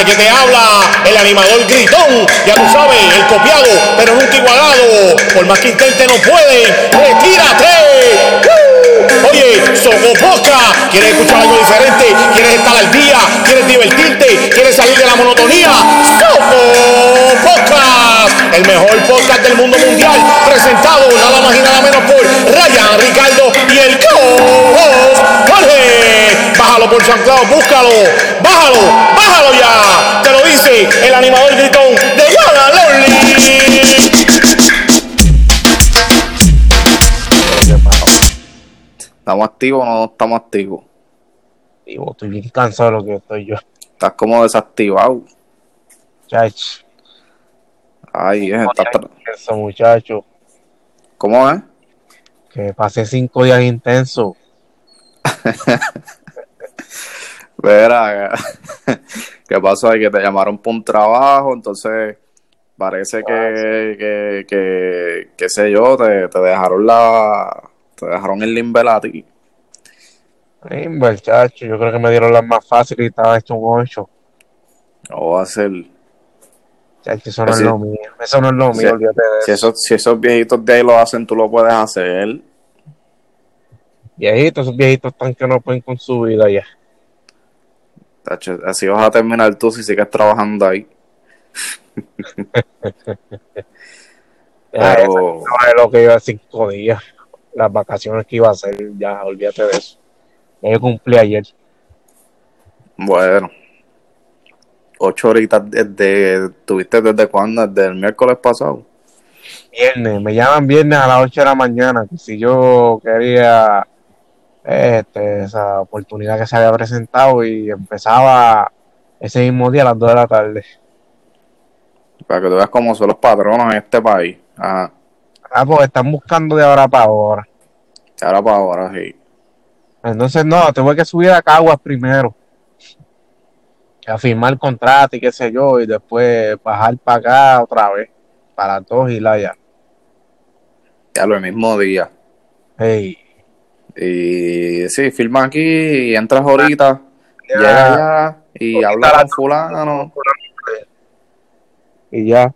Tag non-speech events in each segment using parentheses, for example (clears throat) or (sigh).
Que te habla, el animador gritón, ya tú sabes, el copiado, pero nunca igualado. Por más que intente no puede, retírate. ¡Uh! Oye, Sogopoca, ¿quieres escuchar algo diferente? ¿Quieres estar al día? ¿Quieres divertirte? ¿Quieres salir de la monotonía? Sogo Podcast, el mejor podcast del mundo mundial, presentado nada más y nada por San búscalo, bájalo, bájalo ya. Te lo dice el animador gritón de Guana Lonely. ¿Estamos activos o no estamos activos? Estoy bien cansado de lo que estoy yo. Estás como desactivado. Chach, Ay, eh, estás eso muchacho, ¿Cómo es? que pasé cinco días intensos. (laughs) Verá, (laughs) ¿qué pasó? ahí? que te llamaron por un trabajo, entonces parece que, que, que, qué sé yo, te, te dejaron la, te dejaron el limber a ti. Ay, muchacho, yo creo que me dieron las más fáciles y estaba hecho un ocho. O va a ser, Chacho, eso no Pues es lo mío. Eso no es lo Sí. mío, olvídate de si eso. esos, si esos viejitos de ahí lo hacen, tú lo puedes hacer. Viejitos, esos viejitos están que no pueden con su vida ya. Tacho, Así vas a terminar tú si sigues trabajando ahí. (laughs) Pero, es lo que iba a cinco días. Las vacaciones que iba a hacer, ya, olvídate de eso. Yo cumplí ayer. bueno, ocho horitas desde, ¿tuviste desde cuándo? Desde el miércoles pasado. Viernes, me llaman viernes a las 8 de la mañana. Que si yo quería este, esa oportunidad que se había presentado y empezaba ese mismo día a las 2 de la tarde. Para que tú veas cómo son los patronos en este país. Ajá. Ah, pues están buscando de ahora para ahora. Y ahora para ahora, sí. Entonces, no, tengo que subir a Caguas primero. A firmar contrato y qué sé yo, y después bajar para acá otra vez. Para las dos y la ya. Ya lo el mismo día. Hey, Y sí, firma aquí y entras ahorita, Ya. llega allá y habla la- con fulano. y ya.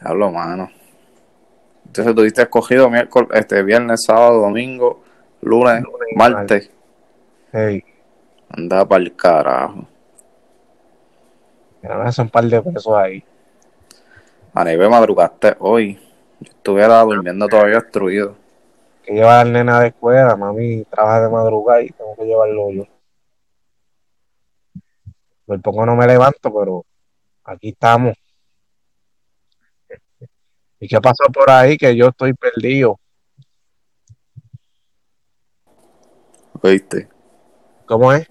Hablo, mano. Entonces tuviste escogido miércoles, este, viernes, sábado, domingo, lunes, Lunes martes. Hey, Anda para el carajo. me hace un par de pesos ahí. A nivel madrugaste hoy. Yo estuviera durmiendo todavía destruido. Que llevar al nena de escuela, mami trabaja de madrugada y tengo que llevarlo yo. Por poco no me levanto, pero aquí estamos. ¿Y qué pasó por ahí? Que yo estoy perdido. ¿Oíste? ¿Cómo es?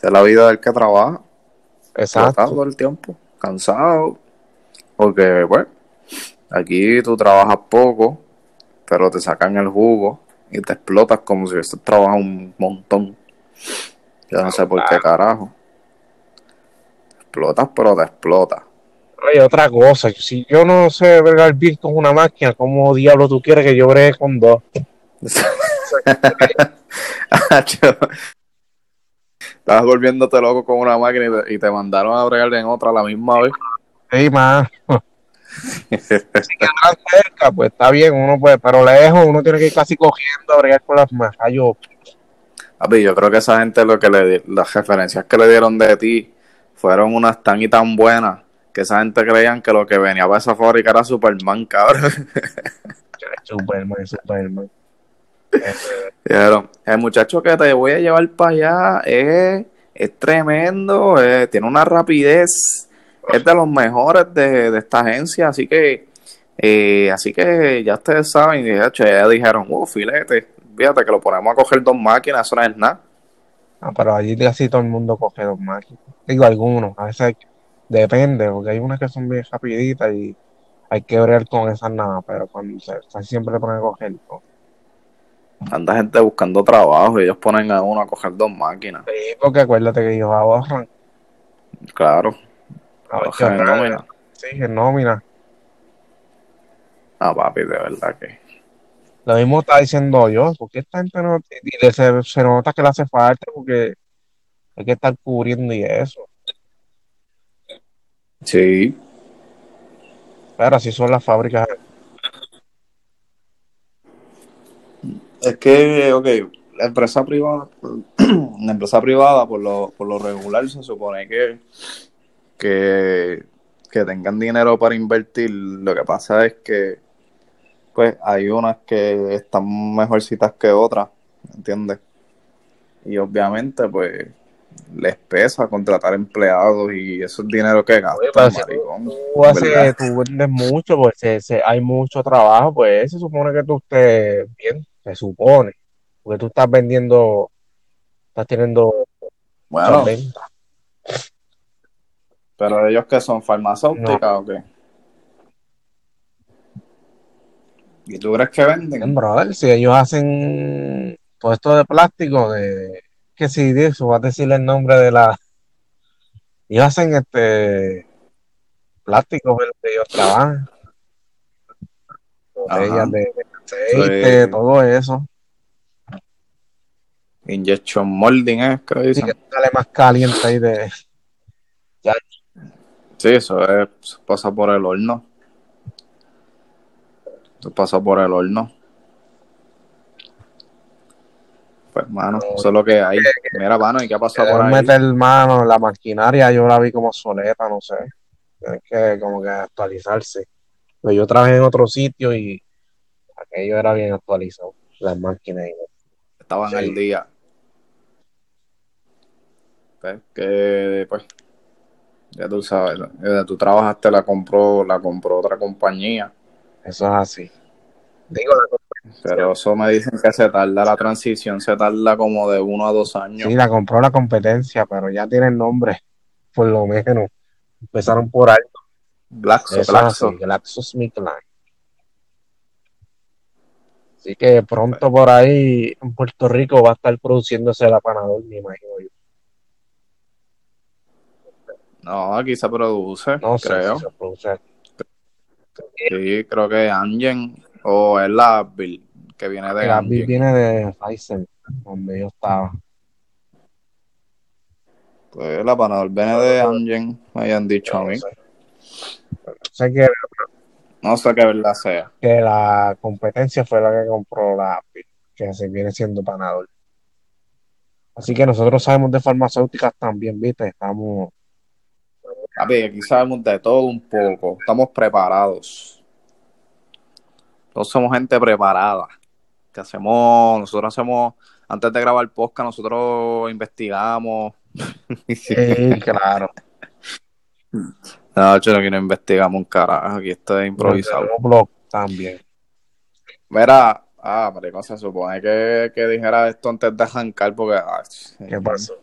Es la vida del que trabaja. Exacto. todo el tiempo, cansado. Porque, bueno, aquí tú trabajas poco, pero te sacan el jugo y te explotas como si hubieses trabajado un montón. Yo no sé por qué carajo. Te explotas, pero te explotas. Oye, otra cosa, si yo no sé bregar bien con una máquina, ¿cómo diablo tú quieres que yo bregue con dos? (laughs) Estabas volviéndote loco con una máquina y te, y te mandaron a bregar en otra a la misma vez. Sí, más. Si quedan cerca, pues está bien, uno puede, pero lejos, uno tiene que ir casi cogiendo a bregar con las. Ay, yo, yo creo que esa gente lo que le las referencias que le dieron de ti fueron unas tan y tan buenas que esa gente creían que lo que venía para esa fábrica era Superman, cabrón. (laughs) Superman, Superman. (laughs) El muchacho que te voy a llevar para allá es, es tremendo, eh, tiene una rapidez, es de los mejores de, de esta agencia, así que eh, así que ya ustedes saben, de hecho, ya dijeron, uh, filete, fíjate que lo ponemos a coger dos máquinas, eso no es nada. Ah, pero allí casi todo el mundo coge dos máquinas. Digo, algunos, a veces depende, porque hay unas que son bien rapiditas y hay que bregar con esas nada, pero cuando se, casi siempre le ponen a coger. ¿no? Tanta gente buscando trabajo y ellos ponen a uno a coger dos máquinas. Sí, porque acuérdate que ellos ahorran. Claro. A ver, en nómina. Sí, en nómina. Ah, papi, de verdad que. Lo mismo está diciendo yo, porque esta gente no. Y se, se nota que le hace falta, porque hay que estar cubriendo y eso. Sí. Pero así son las fábricas. Es que, ok, la empresa privada, (clears throat) la empresa privada por lo, por lo regular se supone que, que, que tengan dinero para invertir. Lo que pasa es que pues hay unas que están mejorcitas que otras, ¿entiendes? Y obviamente, pues, les pesa contratar empleados y eso es dinero que gastan, maricón, tú, haces- tú vendes mucho, pues se- se- hay mucho trabajo, pues se supone que tú estés bien, se supone. Porque tú estás vendiendo, estás teniendo Bueno, ventas. Pero ellos que son farmacéuticas o qué? ¿Y tú crees que venden? brother, si ellos hacen todo esto de plástico, de que si de eso, vas a decirle el nombre de la. Ellos hacen este plástico, pero que ellos trabajan. Botellas de, de aceite, Sí. todo eso. Injection molding, ¿eh? Que Así dicen. que sale más caliente ahí de. Sí, eso es, pasa por el horno. Eso pasa por el horno. Pues, mano, eso es lo que hay. Mira, mano, ¿y qué pasa por Deben ahí? meter mano en la maquinaria, yo la vi como obsoleta, no sé. Tienen que como que actualizarse. Pues yo trabajé en otro sitio y aquello era bien actualizado, las máquinas. Estaban Sí. al día. Pues, que, pues, ya tú sabes, tú trabajaste, la compró, la compró otra compañía. Eso es así. Digo, Pero eso me dicen que se tarda la transición, se tarda como de uno a dos años. sí, la compró la competencia, pero ya tienen nombre, por lo menos. Empezaron por ahí. Glaxo, Eso es Glaxo. así, GlaxoSmithKline. Así que pronto por ahí en Puerto Rico va a estar produciéndose la Panadol, me imagino yo. No, aquí se produce, No sé creo. si se produce. Sí, creo que Amgen o es la que viene de Amgen. viene de Pfizer, donde yo estaba. Pues la Panadol viene de Amgen, me hayan dicho a No mí. sé. Pero sé que, No sé qué verdad sea. que la competencia fue la que compró la Advil, que se viene siendo Panadol. Así que nosotros sabemos de farmacéuticas también, ¿viste? Estamos, Papi, aquí sabemos de todo un poco. Estamos preparados. Todos somos gente preparada. Que hacemos, nosotros hacemos, antes de grabar podcast, nosotros investigamos. (laughs) sí, claro. No, yo no quiero investigamos un carajo. Aquí estoy improvisado. Blog también. Mira, ah, marico, se supone que, que dijera esto antes de arrancar porque ah, ¿Qué pasó?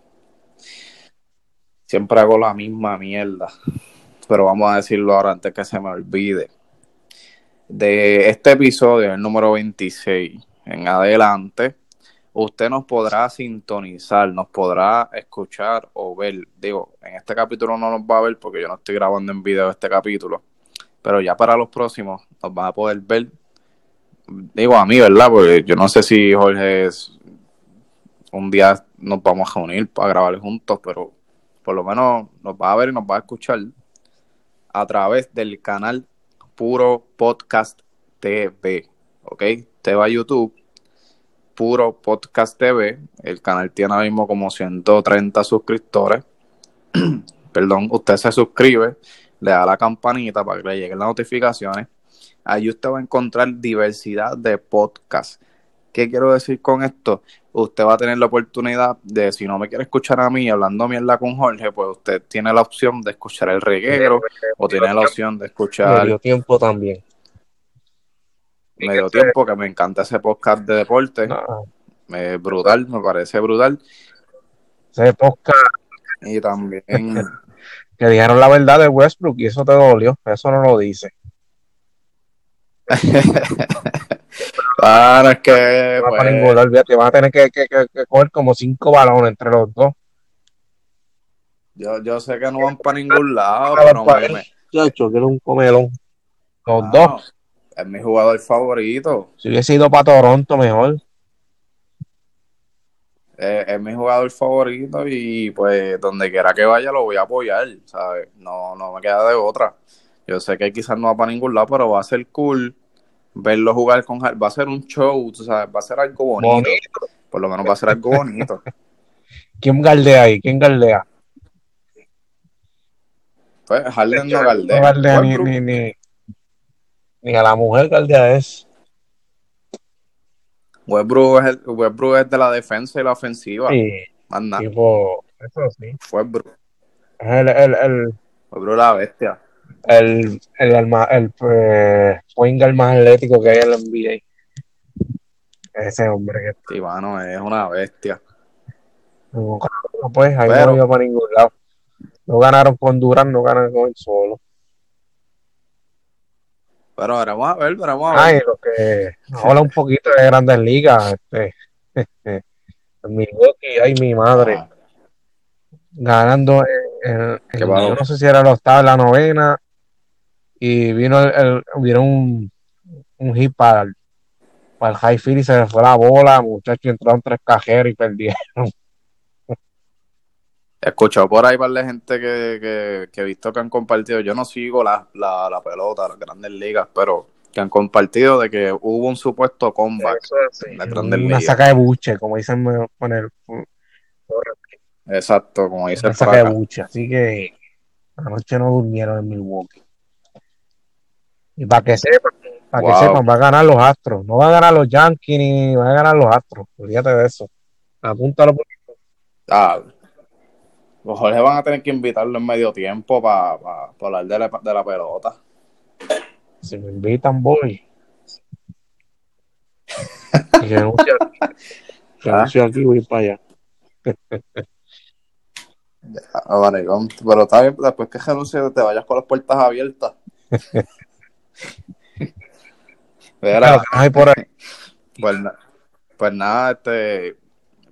Siempre hago la misma mierda. Pero vamos a decirlo ahora antes que se me olvide. De este episodio, el número 26, en adelante, usted nos podrá sintonizar, nos podrá escuchar o ver. Digo, en este capítulo no nos va a ver porque yo no estoy grabando en video este capítulo. Pero ya para los próximos nos van a poder ver. Digo a mí, ¿verdad? Porque yo no sé si Jorge es- un día nos vamos a reunir para grabar juntos, pero por lo menos nos va a ver y nos va a escuchar a través del canal Puro Podcast TV. ¿Ok? Te va a YouTube, Puro Podcast TV. El canal tiene ahora mismo como 130 suscriptores. (clears throat) Perdón, usted se suscribe, le da la campanita para que le lleguen las notificaciones. Ahí usted va a encontrar diversidad de podcasts. ¿Qué quiero decir con esto? Usted va a tener la oportunidad de, si no me quiere escuchar a mí hablando mierda con Jorge, pues usted tiene la opción de escuchar el reguero o tiene la opción de escuchar Medio tiempo también. medio tiempo, que me encanta ese podcast de deporte. No, Eh, brutal, me parece brutal. ese podcast Y también, (laughs) que dijeron la verdad de Westbrook y eso te dolió. Eso no lo dice. (laughs) claro, es que No va pues, para ningún lado, olvídate, van a tener que, que- que- que coger como cinco balones entre los dos. yo, yo sé que no van para ningún lado, pero me- Chacho, quiero un comelón. Los no, dos. es mi jugador favorito. Si hubiese ido para Toronto, mejor. es, es mi jugador favorito y pues donde quiera que vaya lo voy a apoyar, ¿sabes? No, no me queda de otra. Yo sé que quizás no va para ningún lado, pero va a ser cool verlo jugar con Harden. Va a ser un show, tú sabes, va a ser algo bonito. Bonito. Por lo menos va a ser algo bonito. (laughs) ¿Quién galdea ahí? ¿Quién galdea? Pues Harden no No galdea. galdea ni, ni, ni, ni a la mujer galdea es. Westbrook es, el- Westbrook es de la defensa y la ofensiva. Sí, Más nada. tipo, eso sí. Westbrook. Es el, el, el, Westbrook es la bestia. El, el, alma- el, eh, más atlético que hay en la NBA. Ese hombre que Sí, mano, es una bestia. no, pues ahí Pero- no iba para ningún lado. No ganaron con Durán, no ganaron con él solo. Pero veremos a ver, veremos a ver. Ay, lo que habla un poquito de grandes ligas, este, este, Milwaukee, ay mi madre, Ah, ganando en, en- en- Qué malo. yo no sé si era la octava, la novena, y vino el, el- vino un, un hit para el, para el high field y se le fue la bola, muchachos entraron tres cajeros y perdieron. (laughs) He escuchado por ahí par de gente que, que, que he visto que han compartido. Yo no sigo la, la, la pelota, las grandes ligas, pero que han compartido de que hubo un supuesto comeback. en las grandes Una ligas. saca de buche, como dicen con el Exacto, como dice una saca de buche, así que anoche no durmieron en Milwaukee. Y para que sepan, para Wow. que sepan, va a ganar los Astros. No va a ganar los Yankees ni va a ganar los Astros. Olvídate de eso. Apúntalo por Ah, los Jorge van a tener que invitarlo en medio tiempo para hablar de la, de la pelota. si me invitan, voy. Y renuncio aquí. Renuncio aquí, voy para allá. Ah, maricón. Pero está bien, después que renuncies te vayas con las puertas abiertas. (laughs) (laughs) Mira, hay por ahí. (laughs) Pues, pues nada, este,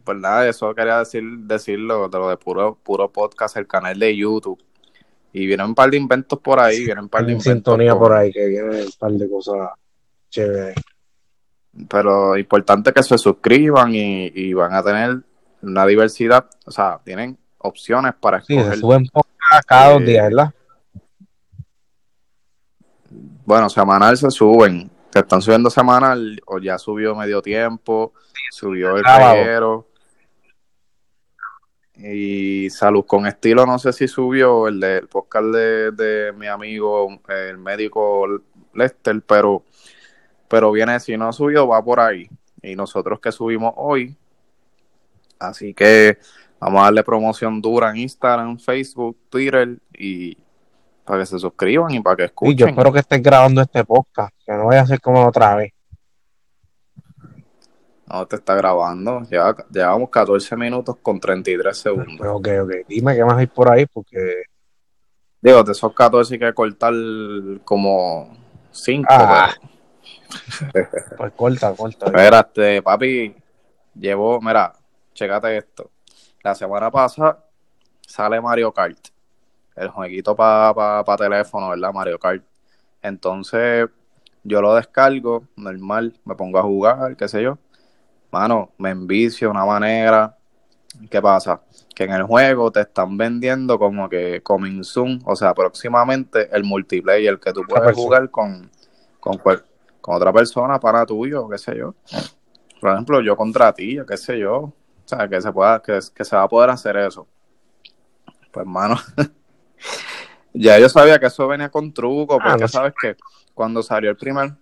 pues nada, eso quería decir, decirlo, de lo de puro, puro podcast, el canal de YouTube. Y vienen un par de inventos por ahí, vienen un par de en inventos. sintonía por ahí, que viene un par de cosas chéveres. Pero importante que se suscriban y, y van a tener una diversidad, o sea, tienen opciones para Sí, escoger. se suben podcast cada dos Eh, días, ¿verdad? Bueno, semanal se suben. Se están subiendo semanal o ya subió medio tiempo, subió el reguero. Y Salud con Estilo, no sé si subió el del podcast de, de mi amigo, el médico Lester, pero, pero viene, si no subió, va por ahí. Y nosotros que subimos hoy. Así que vamos a darle promoción dura en Instagram, Facebook, Twitter y para que se suscriban y para que Y escuchen. yo espero que estés grabando este podcast, que no vaya a ser como otra vez. No, te está grabando. Lleva- llevamos 14 minutos con 33 segundos. Ok, ok. Dime qué más hay por ahí, porque. Digo, de esos 14 hay que cortar como 5. Ah. (laughs) Pues corta, corta. Mira, este, papi, llevo, mira, chécate esto. La semana pasada sale Mario Kart. El jueguito para pa, teléfono, ¿verdad? Mario Kart. Entonces, yo lo descargo, normal, me pongo a jugar, qué sé yo. Mano, me envicio de una manera. ¿Qué pasa? Que en el juego te están vendiendo como que coming soon, o sea, próximamente el multiplayer que tú puedes jugar con, con, cual- con otra persona, para tuyo, qué sé yo. Por ejemplo, yo contra ti, qué sé yo. O sea, que se pueda, que, que se va a poder hacer eso. Pues, mano, (laughs) ya yo sabía que eso venía con truco, Ah, porque no. sabes que cuando salió el primer,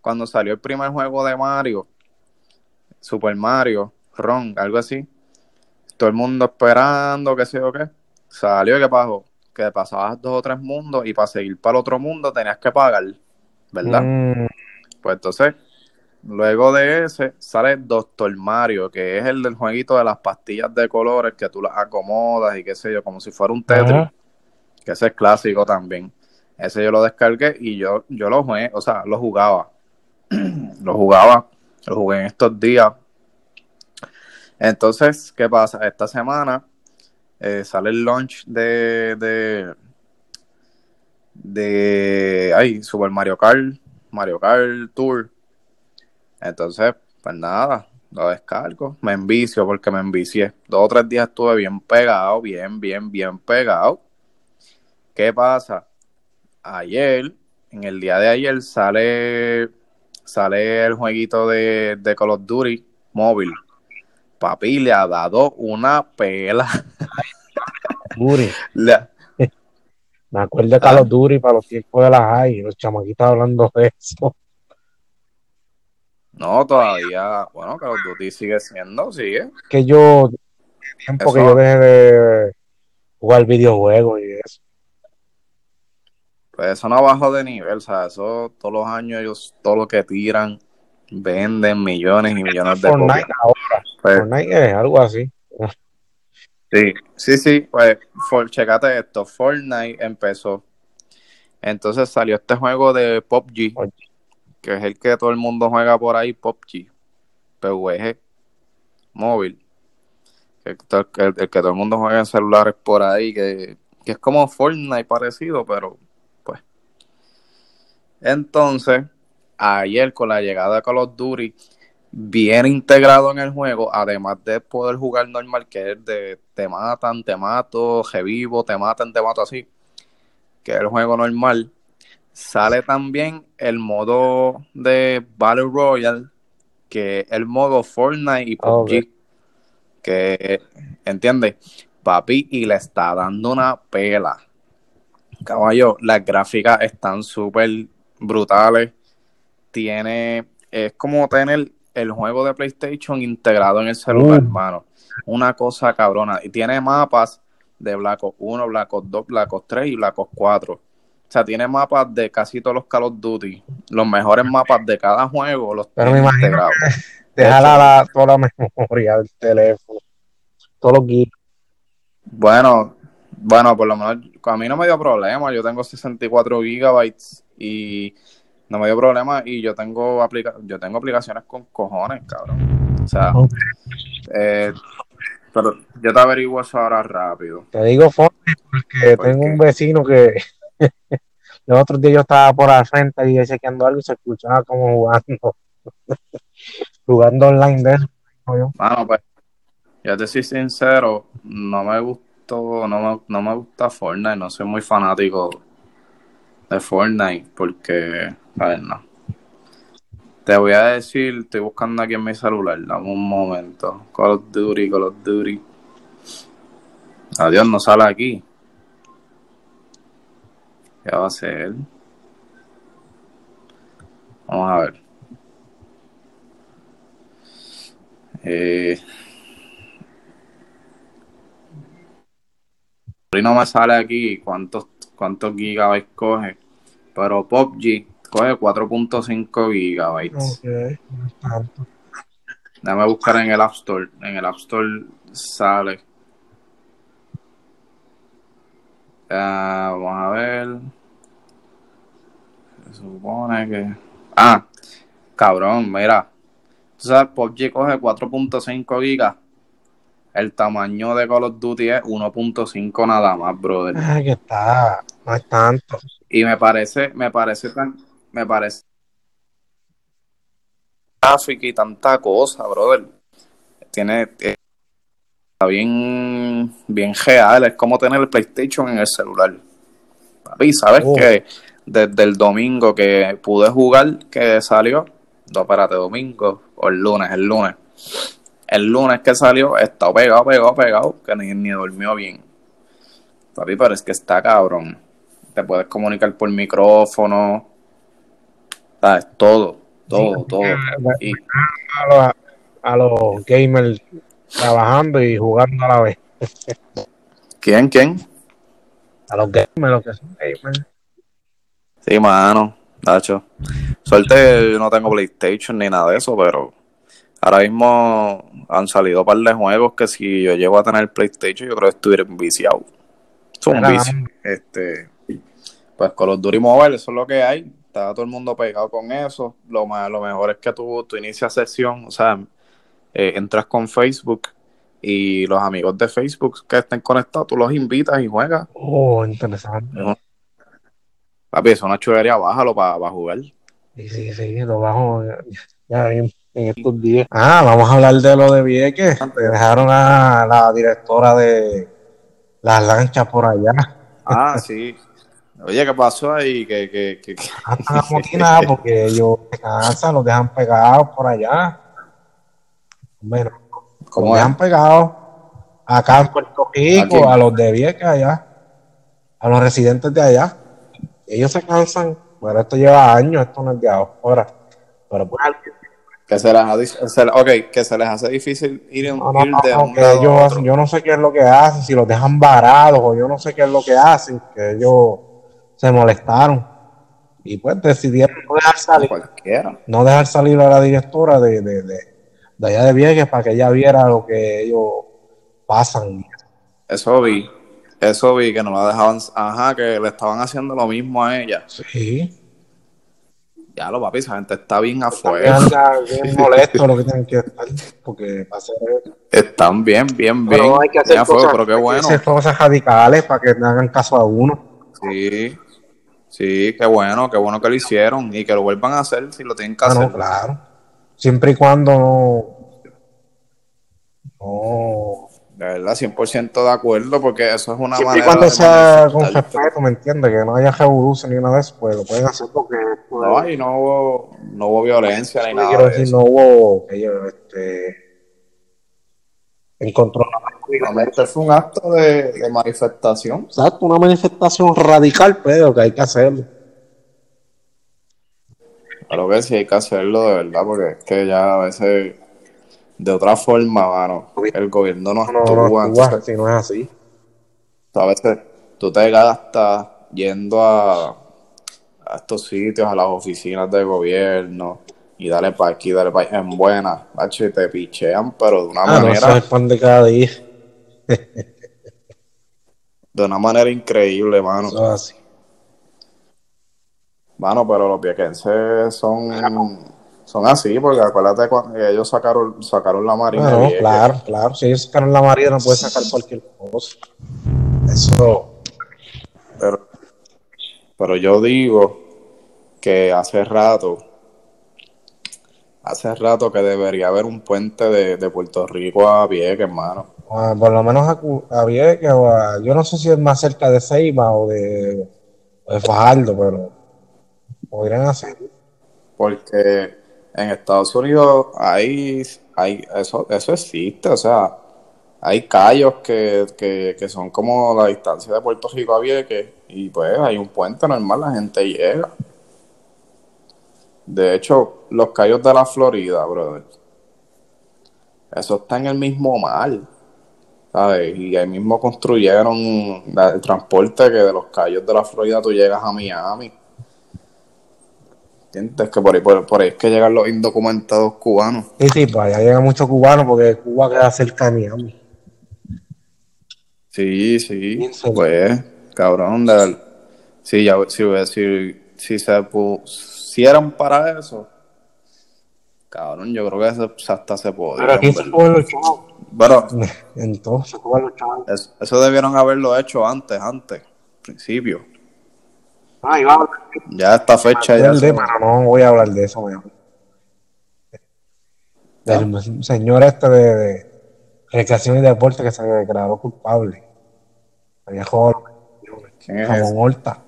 cuando salió el primer juego de Mario, Super Mario, Ron, algo así, todo el mundo esperando, qué sé yo qué, salió y qué pasó, que pasabas dos o tres mundos y para seguir para el otro mundo tenías que pagar, ¿verdad? Mm, Pues entonces, luego de ese, sale Doctor Mario, que es el del jueguito de las pastillas de colores que tú las acomodas y qué sé yo, como si fuera un Tetris. Que ese es clásico también. Ese yo lo descargué y yo, yo lo jugué, o sea, lo jugaba. (clears throat) lo jugaba, lo jugué en estos días. Entonces, ¿qué pasa? Esta semana eh, sale el launch de, de, de, ay, Super Mario Kart, Mario Kart Tour. Entonces, pues nada, lo descargo, me envicio porque me envicié. Dos o tres días estuve bien pegado, bien, bien, bien pegado. ¿Qué pasa? Ayer, en el día de ayer, sale, sale el jueguito de, de Call of Duty móvil. Papi le ha dado una pela. (laughs) Duty. Le- Me acuerdo de Call of Duty para los tiempos de las high, los chamaquitos hablando de eso. no, todavía, bueno, Call of Duty sigue siendo, sigue. Que yo, tiempo que yo dejé de jugar videojuegos y eso. Pues eso no bajó de nivel, o sea, eso todos los años ellos, todo lo que tiran, venden millones y millones de Fortnite copias. ahora, Pues, Fortnite es algo así. Sí, sí, sí, pues for, checate esto, Fortnite empezó, entonces salió este juego de PUBG, PUBG. que es el que todo el mundo juega por ahí, PUBG, PUBG, móvil, el, el que todo el mundo juega en celulares por ahí, que, que es como Fortnite parecido, pero. Entonces, ayer con la llegada de Call of Duty, bien integrado en el juego, además de poder jugar normal, que es de te matan, te mato, revivo, te matan, te mato así, que es el juego normal, sale también el modo de Battle Royale, que es el modo Fortnite y PUBG, Ok. que, ¿entiendes? Papi, y le está dando una pela. Caballo, las gráficas están súper brutales. Tiene, es como tener el juego de PlayStation integrado en el celular, Mm. hermano. Una cosa cabrona. Y tiene mapas de Black Ops 1, Black Ops 2, Black Ops 3 y Black Ops 4. O sea, tiene mapas de casi todos los Call of Duty. Los mejores mapas de cada juego los Pero me tiene imagino integrados. (laughs) Dejar hecho- la, toda la memoria del teléfono, todos los. Bueno, bueno, por lo menos a mí no me dio problema. Yo tengo 64 gigabytes y no me dio problema y yo tengo aplica yo tengo aplicaciones con cojones, cabrón. O sea, eh, pero yo te averiguo eso ahora rápido. Te digo Fortnite porque ¿Por tengo qué? un vecino que (laughs) los otros días yo estaba por al frente y chequeando algo y se escuchaba como jugando, (laughs) jugando online de eso. yo. Bueno, pues, yo te soy sincero, no me gustó, no me, no me gusta Fortnite, no soy muy fanático de Fortnite porque, a ver, no. Te voy a decir, estoy buscando aquí en mi celular, dame un momento. Call of Duty, Call of Duty. Adiós, no sale aquí. ¿Qué va a hacer? Vamos a ver. Eh, no me sale aquí cuántos, cuántos gigabytes coge, pero PUBG coge 4.5 gigabytes. Ok, no es tanto. Déjame buscar en el App Store. En el App Store sale. Ah, vamos a ver. Se supone que. Ah, cabrón, mira. Tú sabes, PUBG coge 4.5 gigas. El tamaño de Call of Duty es 1.5 nada más, brother. Ah, que está, no es tanto. Y me parece, me parece tan, me parece gráfica y tanta cosa, brother. Tiene, eh, está bien, bien real, es como tener el PlayStation en el celular. Papi, ¿sabes Oh. que desde el domingo que pude jugar, que salió, no, espérate, domingo, o el lunes, el lunes. El lunes que salió, está pegado, pegado, pegado, que ni, ni durmió bien. Papi, pero es que está cabrón. Te puedes comunicar por micrófono. ¿Sabes? Todo, todo, todo. Y, A los, a los gamers trabajando y jugando a la vez. ¿Quién, quién? A los gamers, los que son gamers. Sí, mano, Nacho. Suerte, yo no tengo PlayStation ni nada de eso, pero ahora mismo han salido un par de juegos que si yo llego a tener PlayStation, yo creo que estuviera viciado. Es un vicio. Este, pues con los Duty Mobile, eso es lo que hay. Está todo el mundo pegado con eso. Lo, más, lo mejor es que tú, tú inicias sesión, o sea, eh, entras con Facebook y los amigos de Facebook que estén conectados, tú los invitas y juegas. Oh, interesante. Papi, eso es una chulería, bájalo para jugar. Sí, sí, sí, lo bajo. Ya, en estos días. Ah, vamos a hablar de lo de Vieques. Que dejaron a la directora de las lanchas por allá. Ah, sí. Oye, ¿qué pasó ahí? Que, que, que, que- Ah, están porque ellos se cansan, los dejan pegados por allá. Bueno, ¿Cómo los dejan pegados acá en Puerto Rico, a los de Vieques allá, a los residentes de allá. Ellos se cansan, pero esto lleva años, esto no es de ahora. Pero pues, Que se les, ha di- se le- ok, que se les hace difícil ir, en, no, no, ir de no, un lado a ellos, yo no sé qué es lo que hacen, si los dejan varados o yo no sé qué es lo que hacen, que ellos se molestaron y pues decidieron no dejar salir, Cualquiera. no dejar salir a la directora de, de, de, de allá de Vieques para que ella viera lo que ellos pasan. Eso vi. Eso vi, que no la dejaban. Ajá, que le estaban haciendo lo mismo a ella. Sí. Ya lo papi, esa gente está bien afuera. bien (laughs) molesto lo que tienen que estar, porque para hacer, Están bien, bien, bien. pero hay que hacer bien a cosas, pero qué hay que bueno. hacer cosas radicales para que no hagan caso a uno. Sí, sí, qué bueno, qué bueno que lo hicieron y que lo vuelvan a hacer si lo tienen que Ah, hacer. no, claro. Siempre y cuando no, no De verdad, 100% de acuerdo, porque eso es una siempre y manera cuando de sea con respeto, ¿me entiendes? Que no haya revolución ni nada de eso, pues lo pueden hacer porque pues, No, y no hubo, no hubo violencia ni nada quiero de decir, eso. no hubo que ellos este, encontró Realmente fue un acto de, de manifestación. Exacto, una manifestación radical, pero que hay que hacerlo. Claro que sí hay que hacerlo de verdad, porque es que ya a veces, de otra forma, mano, el gobierno no No, no, actúa. actúa entonces, si no es así. a veces tú te gastas yendo a, a estos sitios, a las oficinas de gobierno, y dale para aquí, dale para allá, en buena, macho, y te pichean, pero de una Ah, no, eso manera, es pan de cada día. De una manera increíble, mano. Eso es así. Mano, pero los viequenses son, son así, porque acuérdate cuando ellos sacaron, sacaron la marina no, claro, claro. Si ellos sacaron la María, no puede sacar cualquier cosa. Eso. Pero, pero yo digo que hace rato, hace rato que debería haber un puente de, de Puerto Rico a Vieques, hermano. Ah, por lo menos a, a Vieques yo no sé si es más cerca de Ceiba o de, o de Fajardo, pero podrían hacer. Porque en Estados Unidos hay, hay eso, eso existe, o sea, hay callos que, que, que son como la distancia de Puerto Rico a Vieques y pues hay un puente normal, la gente llega. De hecho, los callos de la Florida, brother, eso está en el mismo mar, ¿sabes? Y ahí mismo construyeron la- el transporte que de los callos de la Florida tú llegas a Miami. ¿Entiendes? Que por ahí, por, por ahí es que llegan los indocumentados cubanos. Sí, sí, pues allá llegan muchos cubanos porque Cuba queda cerca de Miami. Sí, sí. Pues, cabrón, de. Sí, ya, si, si, si se pusieran para eso, cabrón, yo creo que se- hasta se podría. Pero aquí se cogen los Pero (laughs) Entonces eso debieron haberlo hecho antes, antes, principio. Ah, iba a Ya esta fecha ya. se- tema, no voy a hablar de eso mejor. Del señor este de, de recreación y deporte que se declaró culpable. Había jugado ¿Quién es ese? Jamón Horta.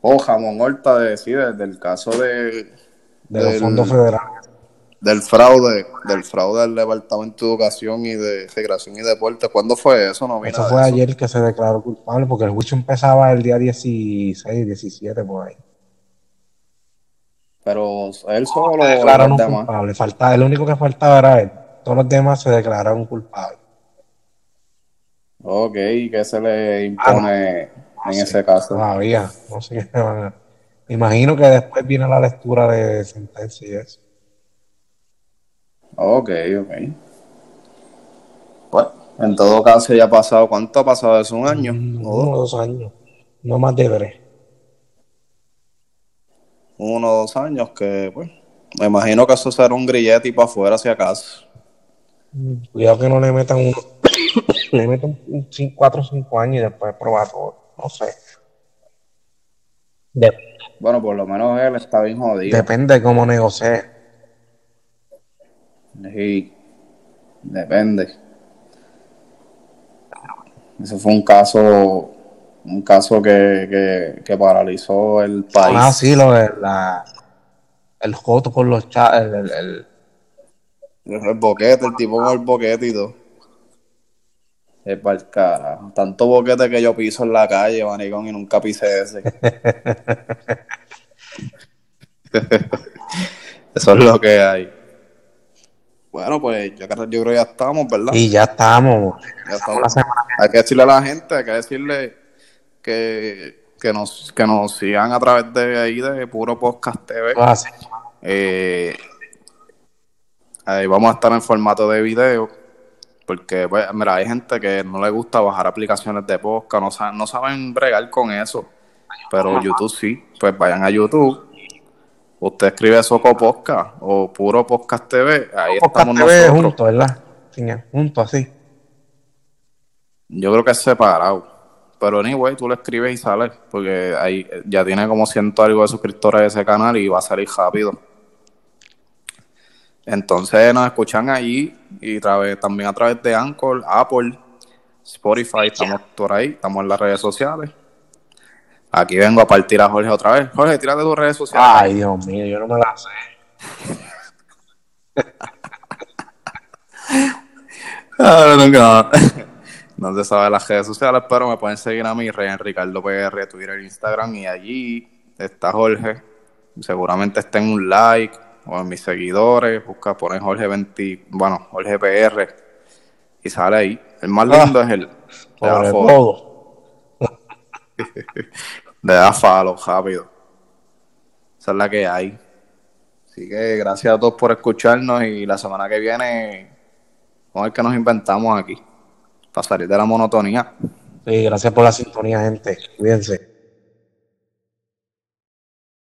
Oh, Jamón Horta, de, sí, de- del caso de, de los del- fondos federales. Del fraude, del fraude del Departamento de Educación y de Recreación y Deporte. ¿Cuándo fue eso? No Eso fue eso. ayer que se declaró culpable porque el juicio empezaba el día 16, 17 por ahí. Pero él solo o declararon culpable. Faltaba, el único que faltaba era él. Todos los demás se declararon culpables. Ok, ¿qué se le impone en ese caso? Todavía. No sé qué van a- Me imagino que después viene la lectura de sentencia y eso. Ok, ok. Pues, en todo caso ya ha pasado, ¿cuánto ha pasado? ¿Es un año? Uno ¿O dos? años. No más de tres. Uno o dos años que, pues, me imagino que eso será un grillete y para afuera si acaso. Cuidado que no le metan uno. (coughs) le metan un cin- cuatro o cinco años y después probar todo. No sé. De- Bueno, por lo menos él está bien jodido. depende de cómo negocie. Sí, depende. Ese fue un caso, un caso que, que, que paralizó el país. Ah, sí, lo de la, el joto con los chats, el, el, el- El boquete, el tipo con el boquete y todo. Es para el carajo. Tanto boquete que yo piso en la calle, manicón, y nunca pisé ese. (laughs) (laughs) Eso es lo que hay. Bueno, pues yo, creo- yo creo que ya estamos, ¿verdad? y ya estamos. Ya Hay que decirle a la gente, hay que decirle que, que, nos, que nos sigan a través de ahí de Puro Podcast TV. que va a ser. Eh, ahí vamos a estar en formato de video. Porque, pues, mira, hay gente que no le gusta bajar aplicaciones de podcast, no saben, no saben bregar con eso. Pero YouTube sí. Pues vayan a YouTube. Usted escribe Soco Podcast o Puro Podcast TV. Ahí Podcast estamos TV nosotros. juntos, ¿verdad? Sin- Juntos, así. Yo creo que es separado. Pero anyway, tú lo escribes y sale. Porque ahí ya tiene como ciento algo de suscriptores de ese canal y va a salir rápido. Entonces nos escuchan allí y tra- también a través de Anchor, Apple, Spotify, estamos por ahí, estamos en las redes sociales. Aquí vengo a partir a Jorge otra vez. Jorge, tírate tus redes sociales. Ay, Dios mío, yo no me la sé. (laughs) Ah, no, no. (laughs) No se sabe las redes sociales, pero me pueden seguir a mí, Rey Ricardo PR, Twitter, Instagram, y allí está Jorge. Seguramente está en un like o en mis seguidores. Busca, ponen Jorge 20, bueno, Jorge PR y sale ahí. El más lindo es el. Sobre follow, todo. (laughs) le da follow rápido. Esa es la que hay. Así que gracias a todos por escucharnos y la semana que viene vamos a ver qué nos inventamos aquí para salir de la monotonía. Sí, gracias por la sintonía, gente. Cuídense.